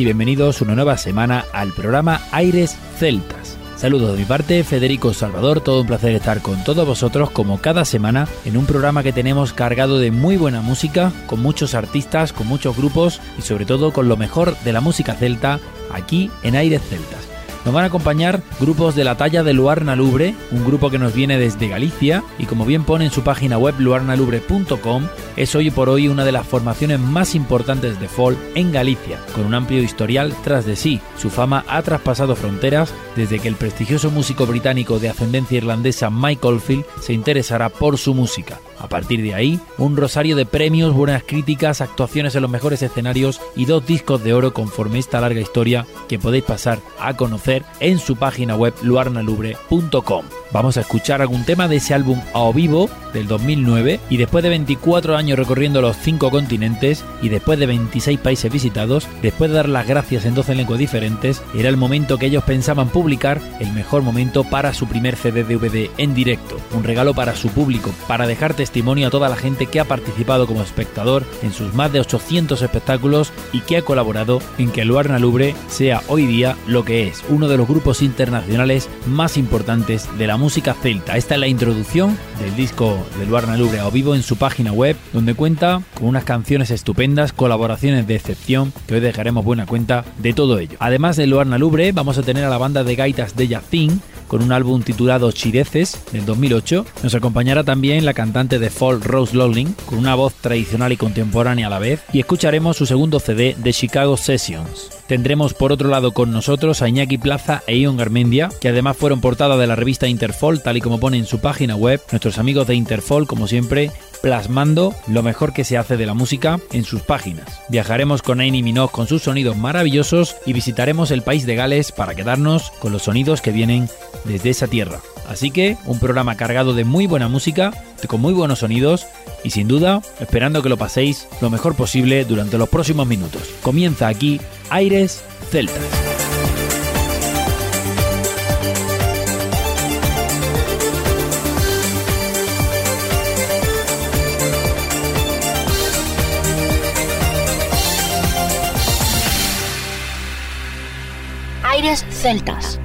Y bienvenidos una nueva semana al programa Aires Celtas. Saludos de mi parte, Federico Salvador, todo un placer estar con todos vosotros como cada semana en un programa que tenemos cargado de muy buena música, con muchos artistas, con muchos grupos y sobre todo con lo mejor de la música celta aquí en Aires Celtas. Nos van a acompañar grupos de la talla de Luarna Lubre, un grupo que nos viene desde Galicia y como bien pone en su página web luarnalubre.com, es hoy por hoy una de las formaciones más importantes de folk en Galicia, con un amplio historial tras de sí. Su fama ha traspasado fronteras desde que el prestigioso músico británico de ascendencia irlandesa Mike Oldfield se interesará por su música. A partir de ahí, un rosario de premios, buenas críticas, actuaciones en los mejores escenarios y dos discos de oro conforme esta larga historia que podéis pasar a conocer en su página web luarnalubre.com. Vamos a escuchar algún tema de ese álbum a vivo del 2009 y después de 24 años recorriendo los 5 continentes y después de 26 países visitados, después de dar las gracias en 12 lenguas diferentes, era el momento que ellos pensaban publicar, el mejor momento para su primer CD DVD en directo, un regalo para su público, para dejar testimonio a toda la gente que ha participado como espectador en sus más de 800 espectáculos y que ha colaborado en que Luarna Lubre sea hoy día lo que es, uno de los grupos internacionales más importantes de la música celta. Esta es la introducción del disco de Luarna Lubre a vivo en su página web, donde cuenta con unas canciones estupendas, colaboraciones de excepción, que hoy dejaremos buena cuenta de todo ello. Además de Luarna Lubre, vamos a tener a la banda de gaitas de Yacín, con un álbum titulado Chireces del 2008. Nos acompañará también la cantante de folk Rose Lowling, con una voz tradicional y contemporánea a la vez, y escucharemos su segundo CD de Chicago Sessions. Tendremos por otro lado con nosotros a Iñaki Plaza e Ion Garmendia, que además fueron portada de la revista Interfol, tal y como pone en su página web. Nuestros amigos de Interfol, como siempre, plasmando lo mejor que se hace de la música en sus páginas. Viajaremos con Aini Minogue con sus sonidos maravillosos y visitaremos el país de Gales para quedarnos con los sonidos que vienen desde esa tierra. Así que un programa cargado de muy buena música, con muy buenos sonidos y sin duda esperando que lo paséis lo mejor posible durante los próximos minutos. Comienza aquí Aires Celtas. Celtas.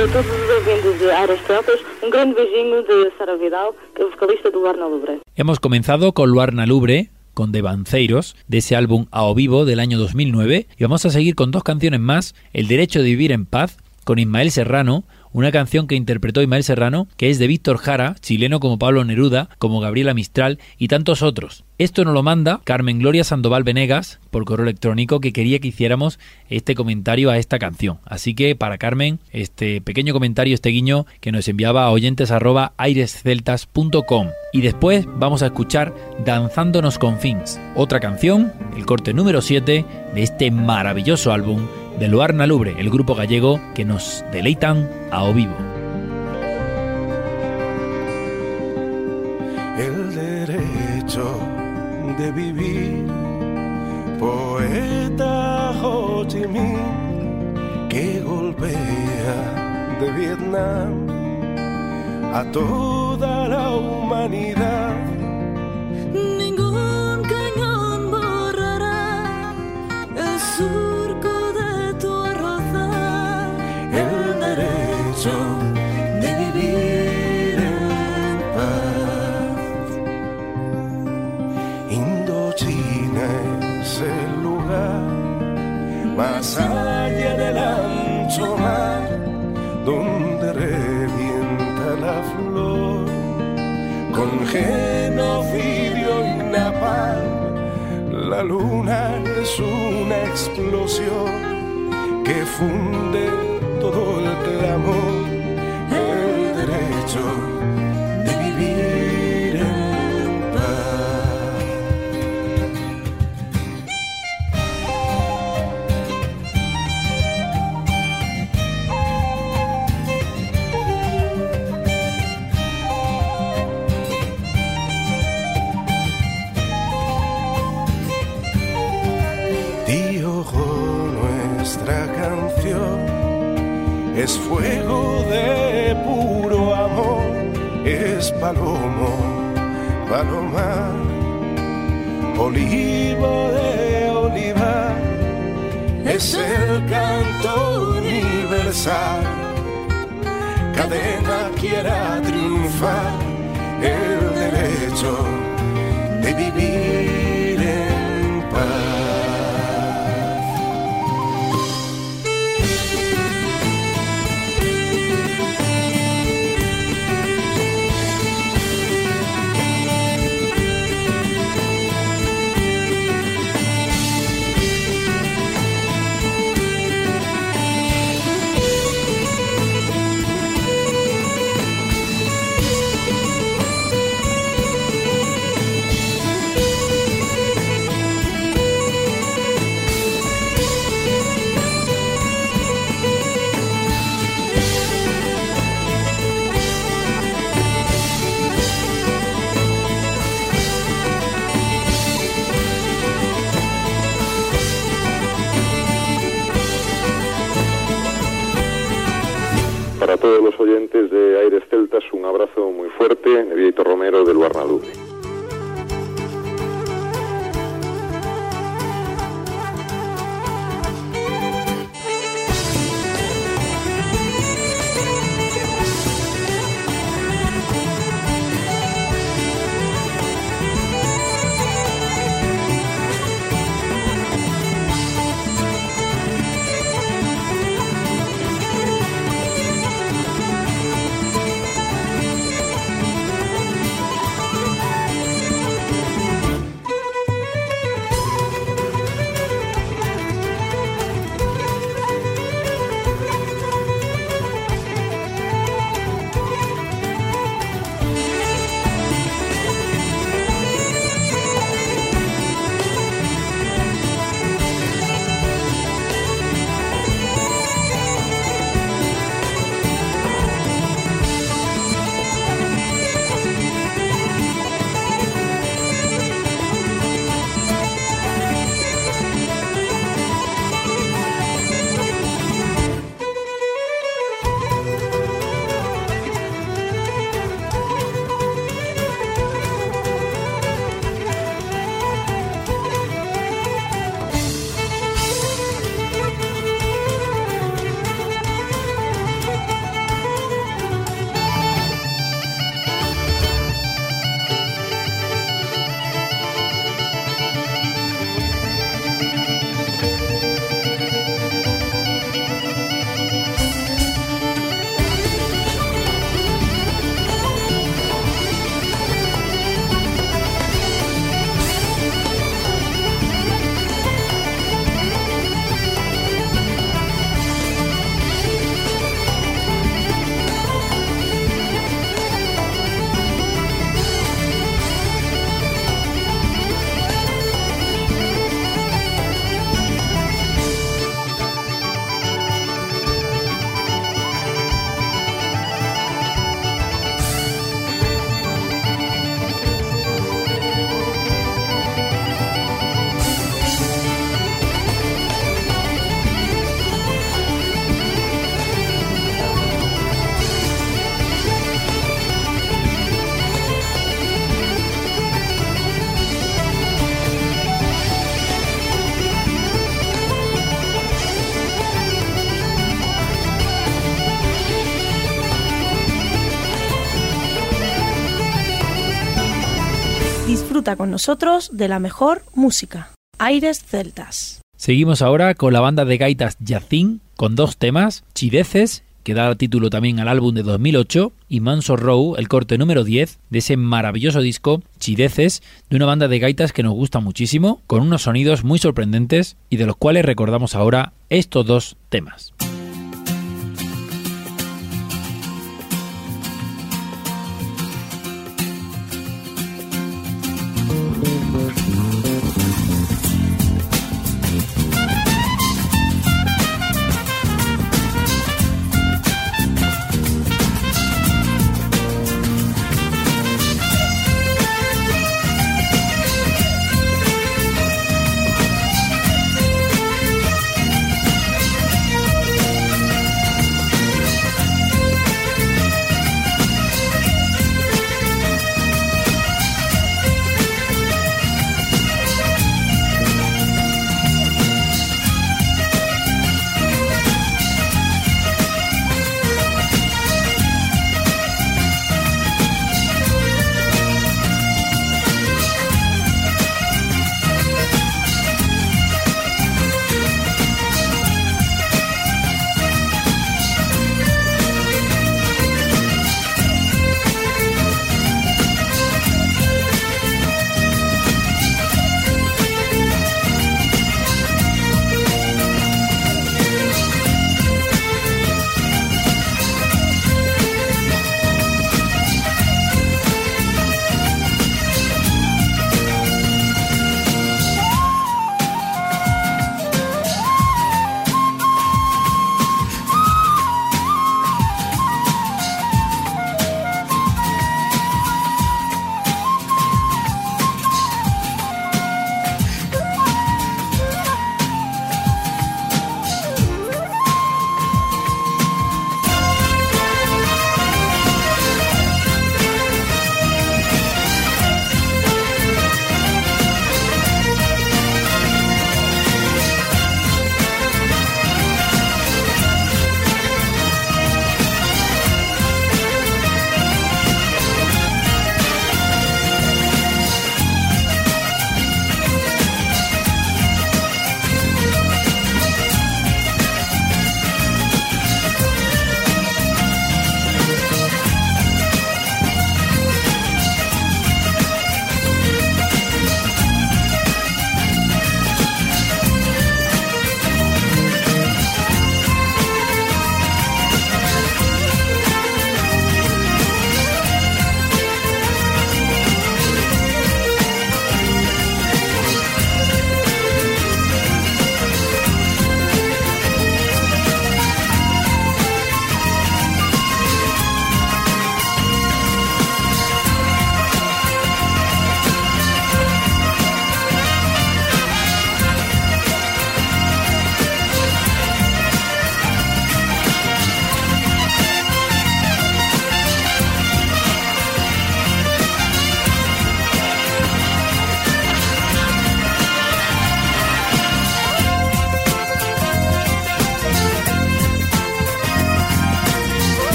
De de de. Hemos comenzado con Luarna Lubre, con Devanceiros, de ese álbum A Vivo del año 2009, y vamos a seguir con dos canciones más, El Derecho de Vivir en Paz, con Ismael Serrano, una canción que interpretó Ismael Serrano, que es de Víctor Jara, chileno como Pablo Neruda, como Gabriela Mistral y tantos otros. Esto nos lo manda Carmen Gloria Sandoval Venegas por correo electrónico que quería que hiciéramos este comentario a esta canción. Así que para Carmen, este pequeño comentario, este guiño que nos enviaba a oyentes arroba airesceltas.com. Y después vamos a escuchar Danzándonos con Fins, otra canción, el corte número 7 de este maravilloso álbum de Luarna Lubre, el grupo gallego que nos deleitan a o vivo. El derecho de vivir, poeta Ho Chi Minh, que golpea de Vietnam a toda la humanidad. Más allá del ancho mar donde revienta la flor con genocidio y napalm. La luna es una explosión que funde todo el clamor, el derecho Para todos los oyentes de Aires Celtas, un abrazo muy fuerte de Vieito Romero del Guarnalubre. Con nosotros de la mejor música. Aires Celtas. Seguimos ahora con la banda de gaitas Yacín con dos temas, Chideces, que da título también al álbum de 2008, y Manso Row, el corte número 10 de ese maravilloso disco Chideces, de una banda de gaitas que nos gusta muchísimo, con unos sonidos muy sorprendentes y de los cuales recordamos ahora estos dos temas.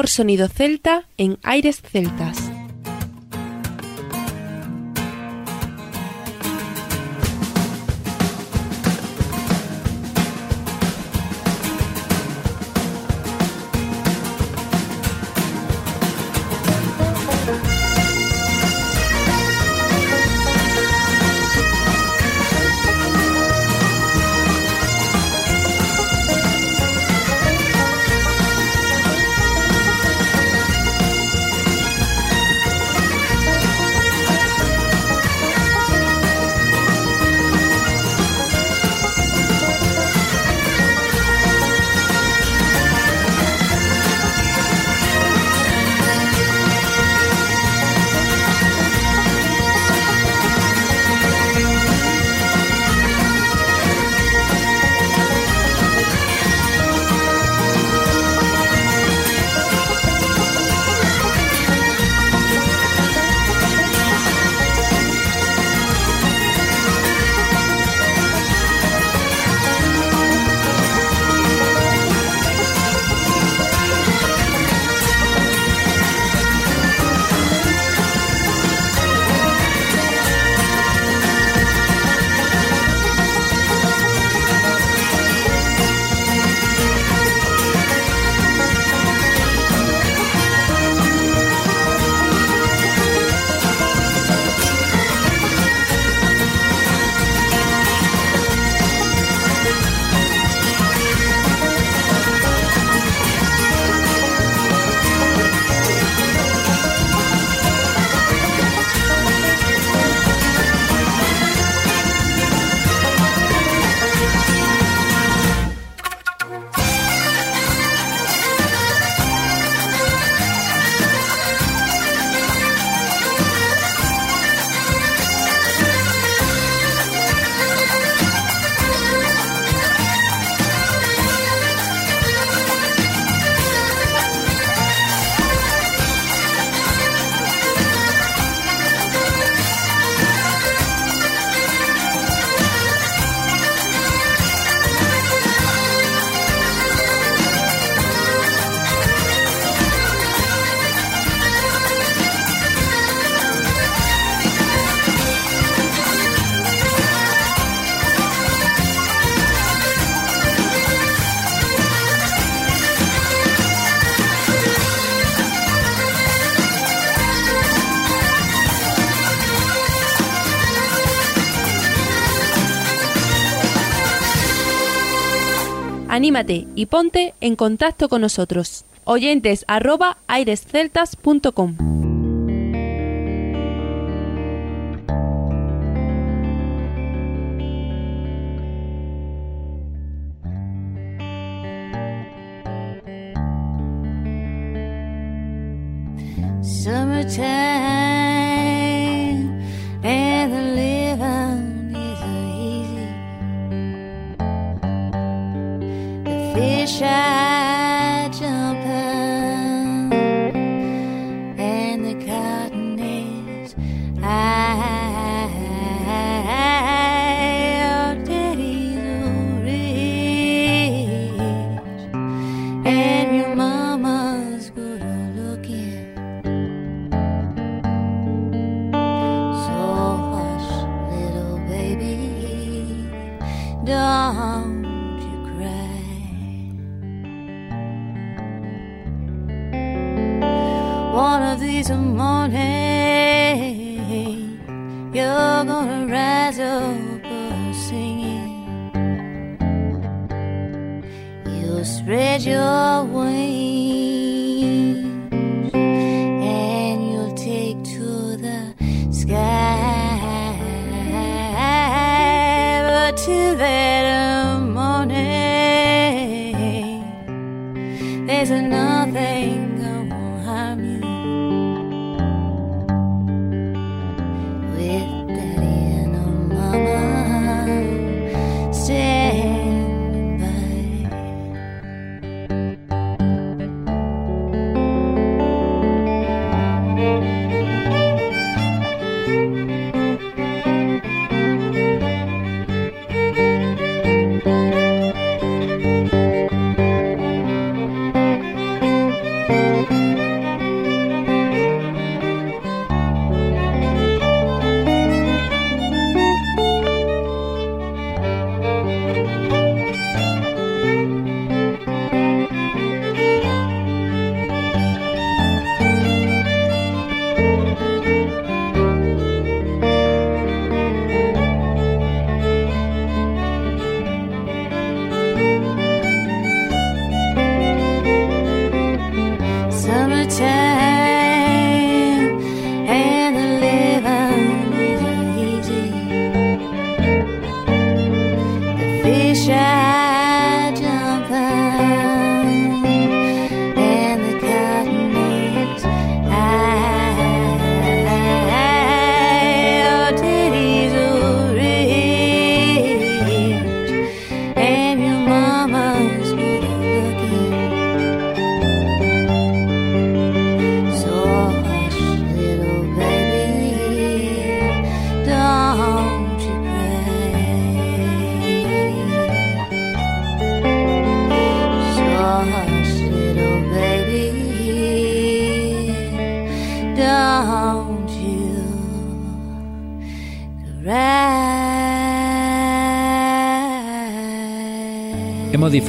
Mejor sonido celta en aires celtas. Y ponte en contacto con nosotros. Oyentes arroba airesceltas.com Summertime don't you cry. One of these mornings, you're gonna rise up singing. You'll spread your wings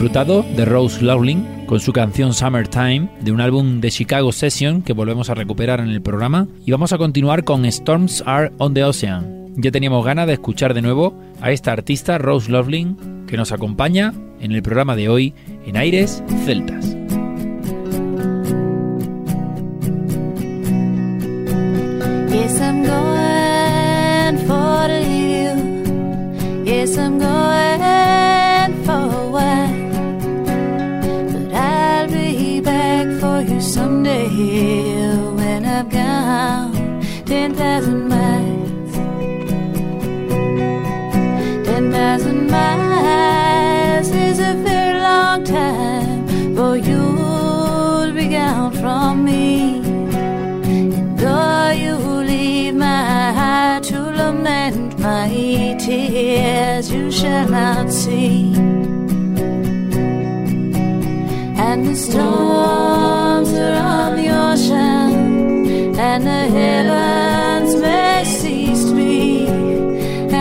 disfrutado de Rose Lowling con su canción Summertime de un álbum de Chicago Session que volvemos a recuperar en el programa y vamos a continuar con Storms Are on the Ocean. Ya teníamos ganas de escuchar de nuevo a esta artista Rose Lowling que nos acompaña en el programa de hoy en Aires Celtas. You shall not see. And the storms are on the ocean, and the heavens may cease to be,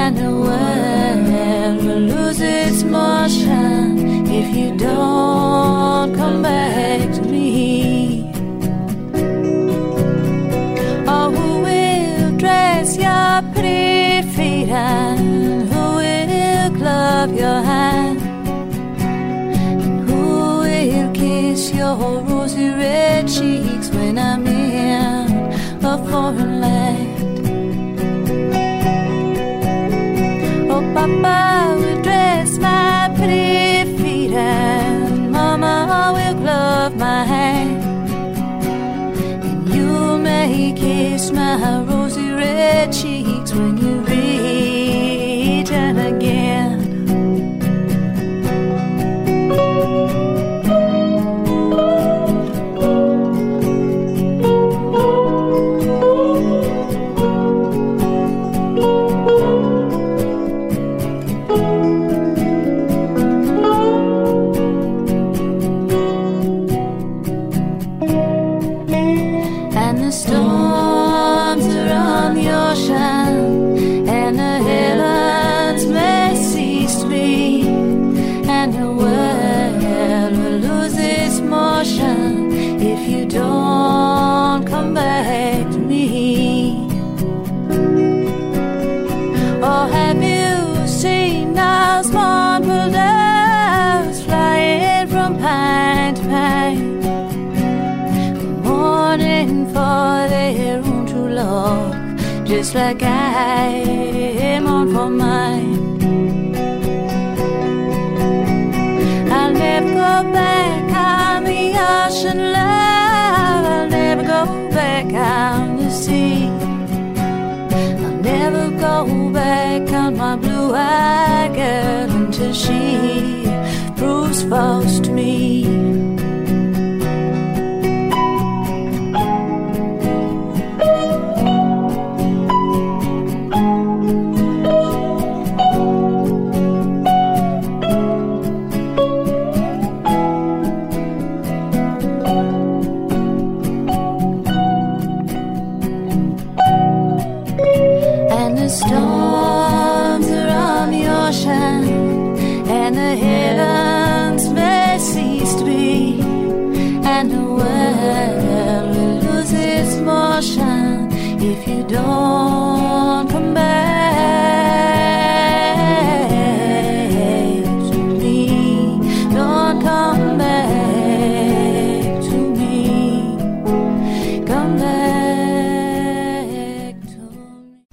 and the world will lose its motion if you don't rosy red cheeks when I'm in a foreign land. Oh, Papa will dress my pretty feet and Mama will glove my hand. And you may kiss my like I mourn for mine. I'll never go back on the ocean, love. I'll never go back on the sea. I'll never go back on my blue-eyed girl until she proves false to me.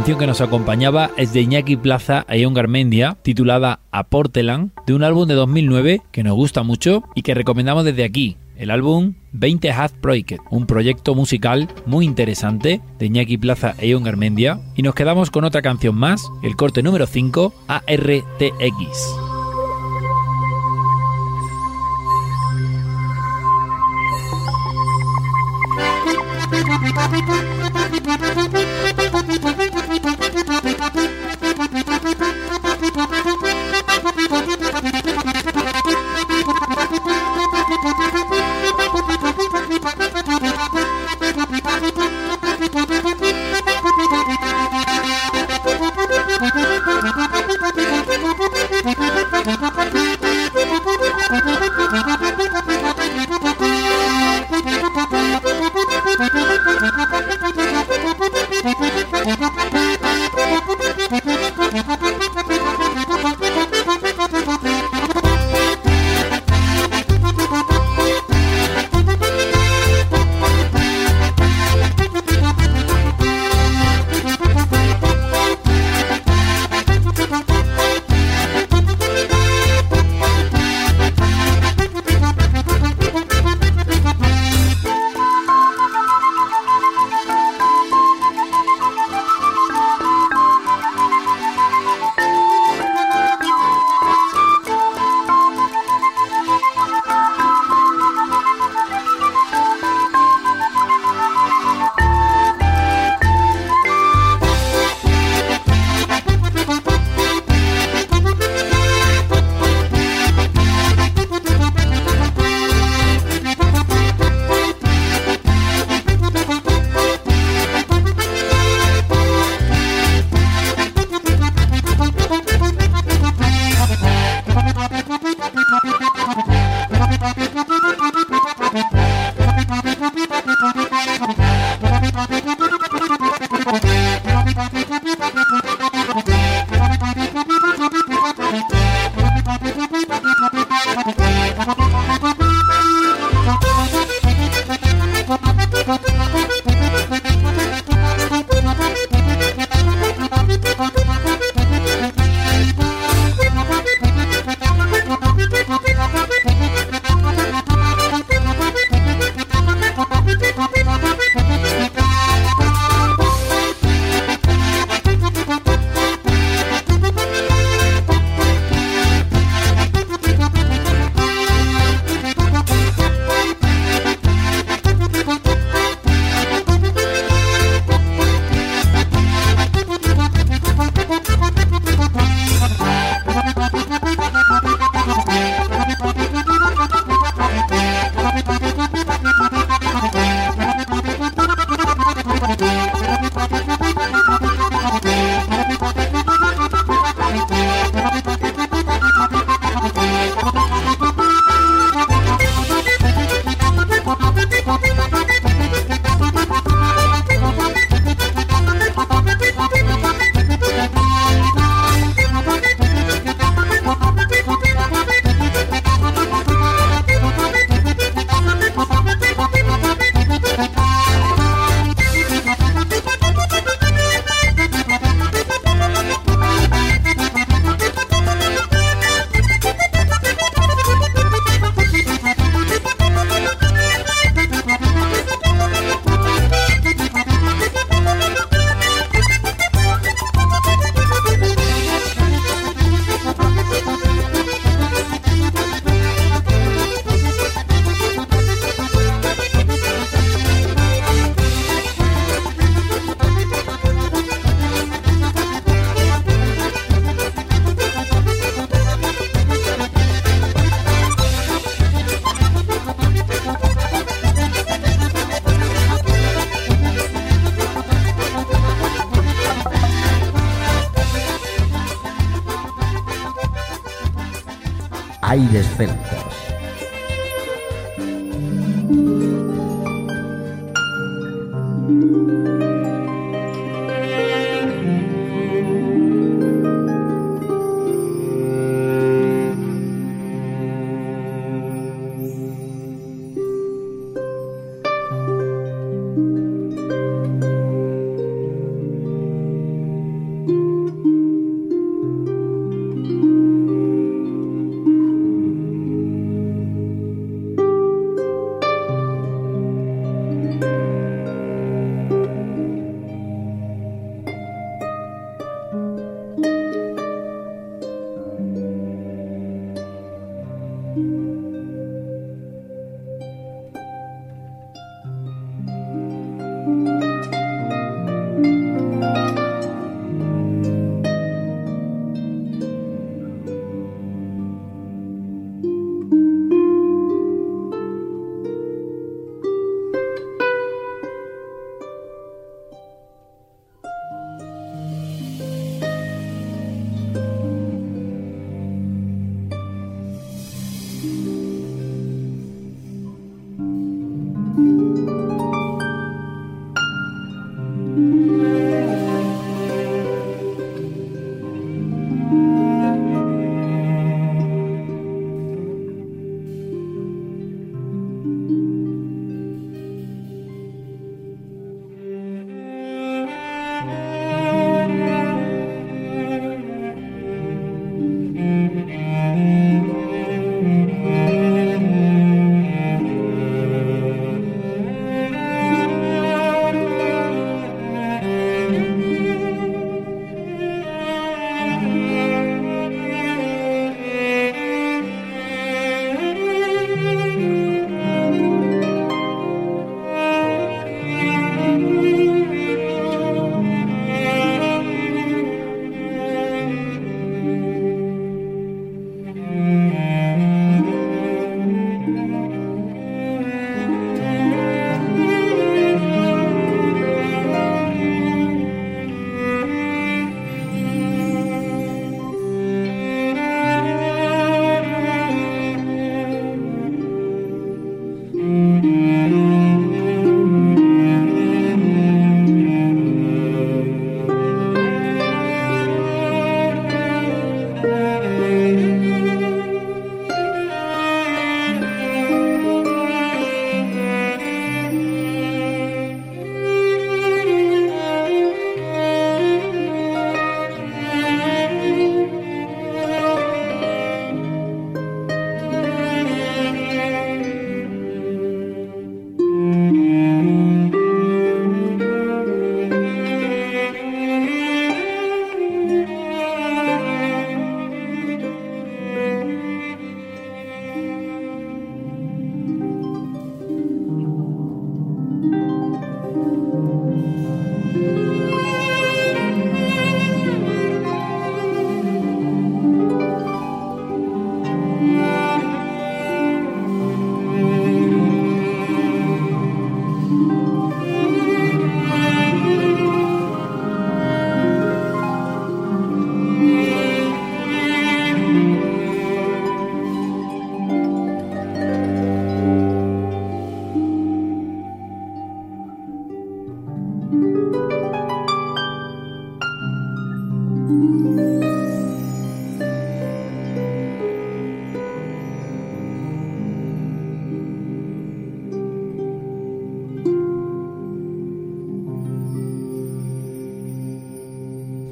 canción que nos acompañaba es de Iñaki Plaza e Ion Garmendia, titulada A Portland, de un álbum de 2009 que nos gusta mucho y que recomendamos desde aquí, el álbum 20 Half Project, un proyecto musical muy interesante de Iñaki Plaza e Ion Garmendia. Y nos quedamos con otra canción más, el corte número 5, ARTX.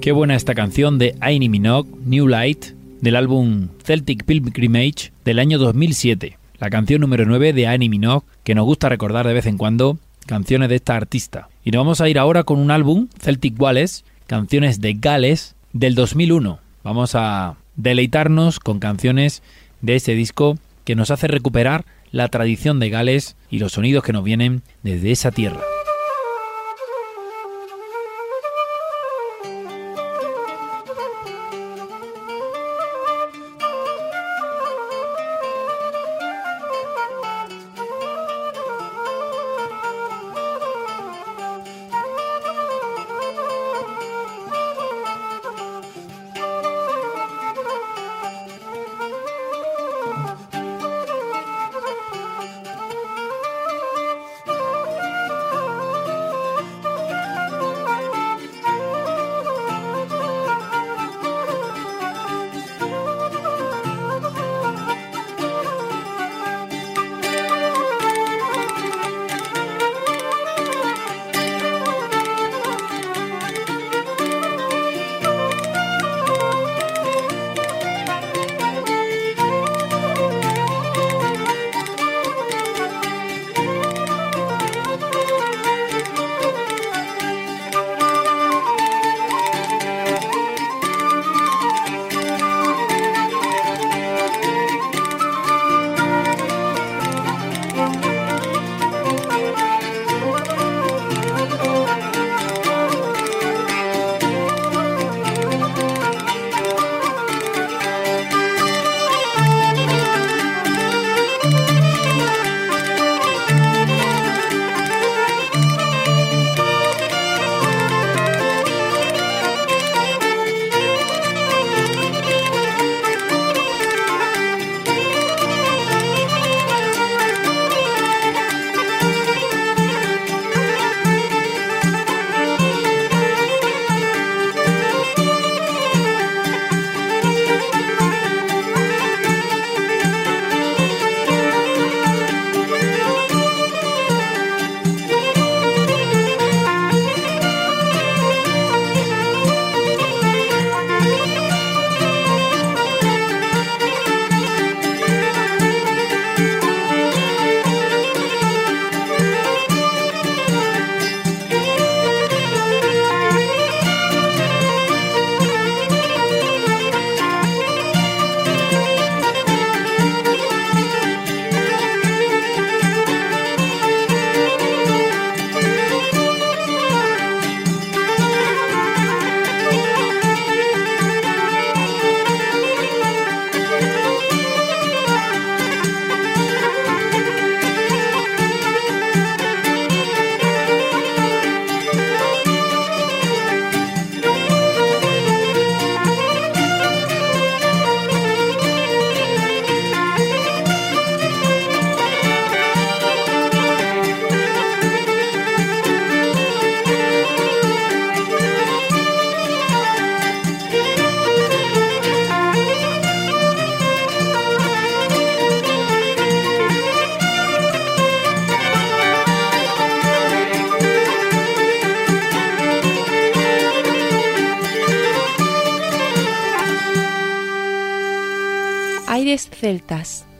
Qué buena esta canción de Annie Minogue, New Light, del álbum Celtic Pilgrimage del año 2007. La canción número 9 de Annie Minogue, que nos gusta recordar de vez en cuando canciones de esta artista. Y nos vamos a ir ahora con un álbum, Celtic Wallace, canciones de Gales, del 2001. Vamos a deleitarnos con canciones de ese disco que nos hace recuperar la tradición de Gales y los sonidos que nos vienen desde esa tierra.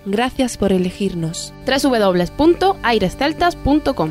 Gracias por elegirnos. www.airesceltas.com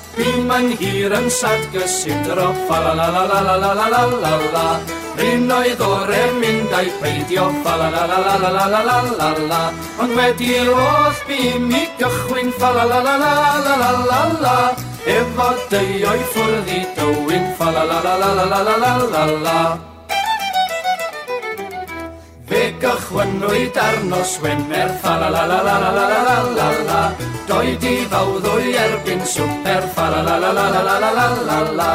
Fi'n ma'n hir yn sad gysidro fa la la la la la la la la la la Rhyn oedd o'r mynd a'i peidio fa la la la la la la la la la la Ond wedi roedd fi mi gychwyn fa la la la la la la la la Efo dyo'i ffwrdd i dywyn fa la la la la la la la la la la Fe gychwynnwyd arno Swener, fa-la-la-la-la-la-la-la-la-la-la. Doedd i fawddwy erbyn swper, fa-la-la-la-la-la-la-la-la-la-la.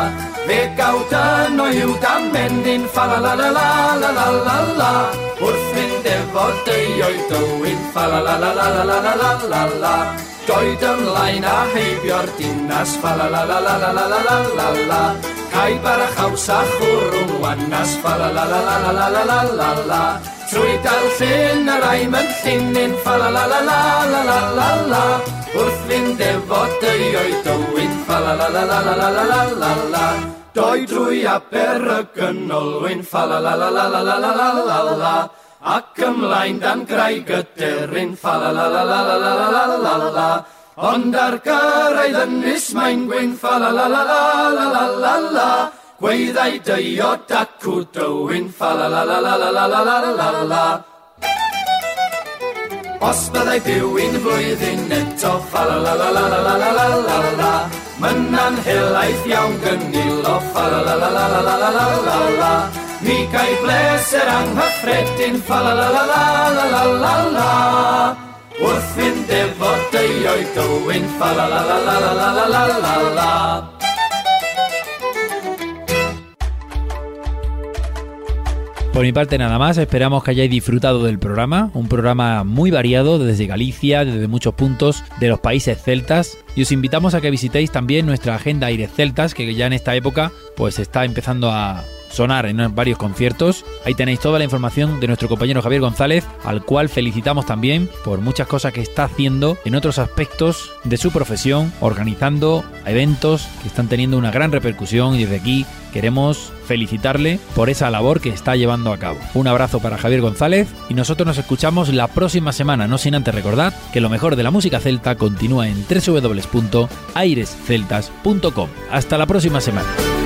Fe gawd yn oiw dan mendyn, fa la la la la la la la la Wrth fynd efo deioedd dywyn, fa-la-la-la-la-la-la-la-la-la-la. Doedd ymlaen a heibio'r dinas Fa la la la la la la la la la la Cai a chaws a chwrwng wanas Fa la la la la la la la la la la Trwyda'r llyn yr aim yn llinyn Fa la la la la la la la la Wrth fynd efo dy o'i dywyn Fa la la la la la la la la la la Doi drwy aber y gynolwyn Fa la la la la la la la la la la Ac ymlaen dan grau y Fa la la la la la la la la la la Ond ar gyrraedd yn Maen Gwyn Fa la la la la la la la la Gweithau deiod dacw dywyn, fa la la la la la la la la la la la Os byddai byw un flwyddyn eto fa la la la la la la la la la la la Myna'n helaeth iawn gynnil fa la la la la la la la la la la Mi gael bleser anghyffredin fa la la la la la la la la Wrth fynd efo deio'i dywyn fa la la la la la la la la la la Por mi parte nada más, esperamos que hayáis disfrutado del programa, un programa muy variado desde Galicia, desde muchos puntos de los países celtas. Y os invitamos a que visitéis también nuestra agenda Aires Celtas que ya en esta época pues está empezando a sonar en varios conciertos. Ahí tenéis toda la información de nuestro compañero Javier González, al cual felicitamos también por muchas cosas que está haciendo en otros aspectos de su profesión, organizando eventos que están teniendo una gran repercusión y desde aquí queremos felicitarle por esa labor que está llevando a cabo. Un abrazo para Javier González y nosotros nos escuchamos la próxima semana, no sin antes recordar que lo mejor de la música celta continúa en www.airesceltas.com. Hasta la próxima semana.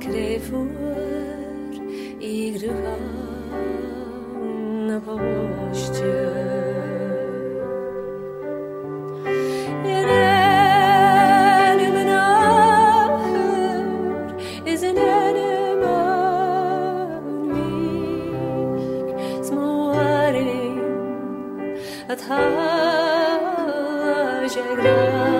crève palabras.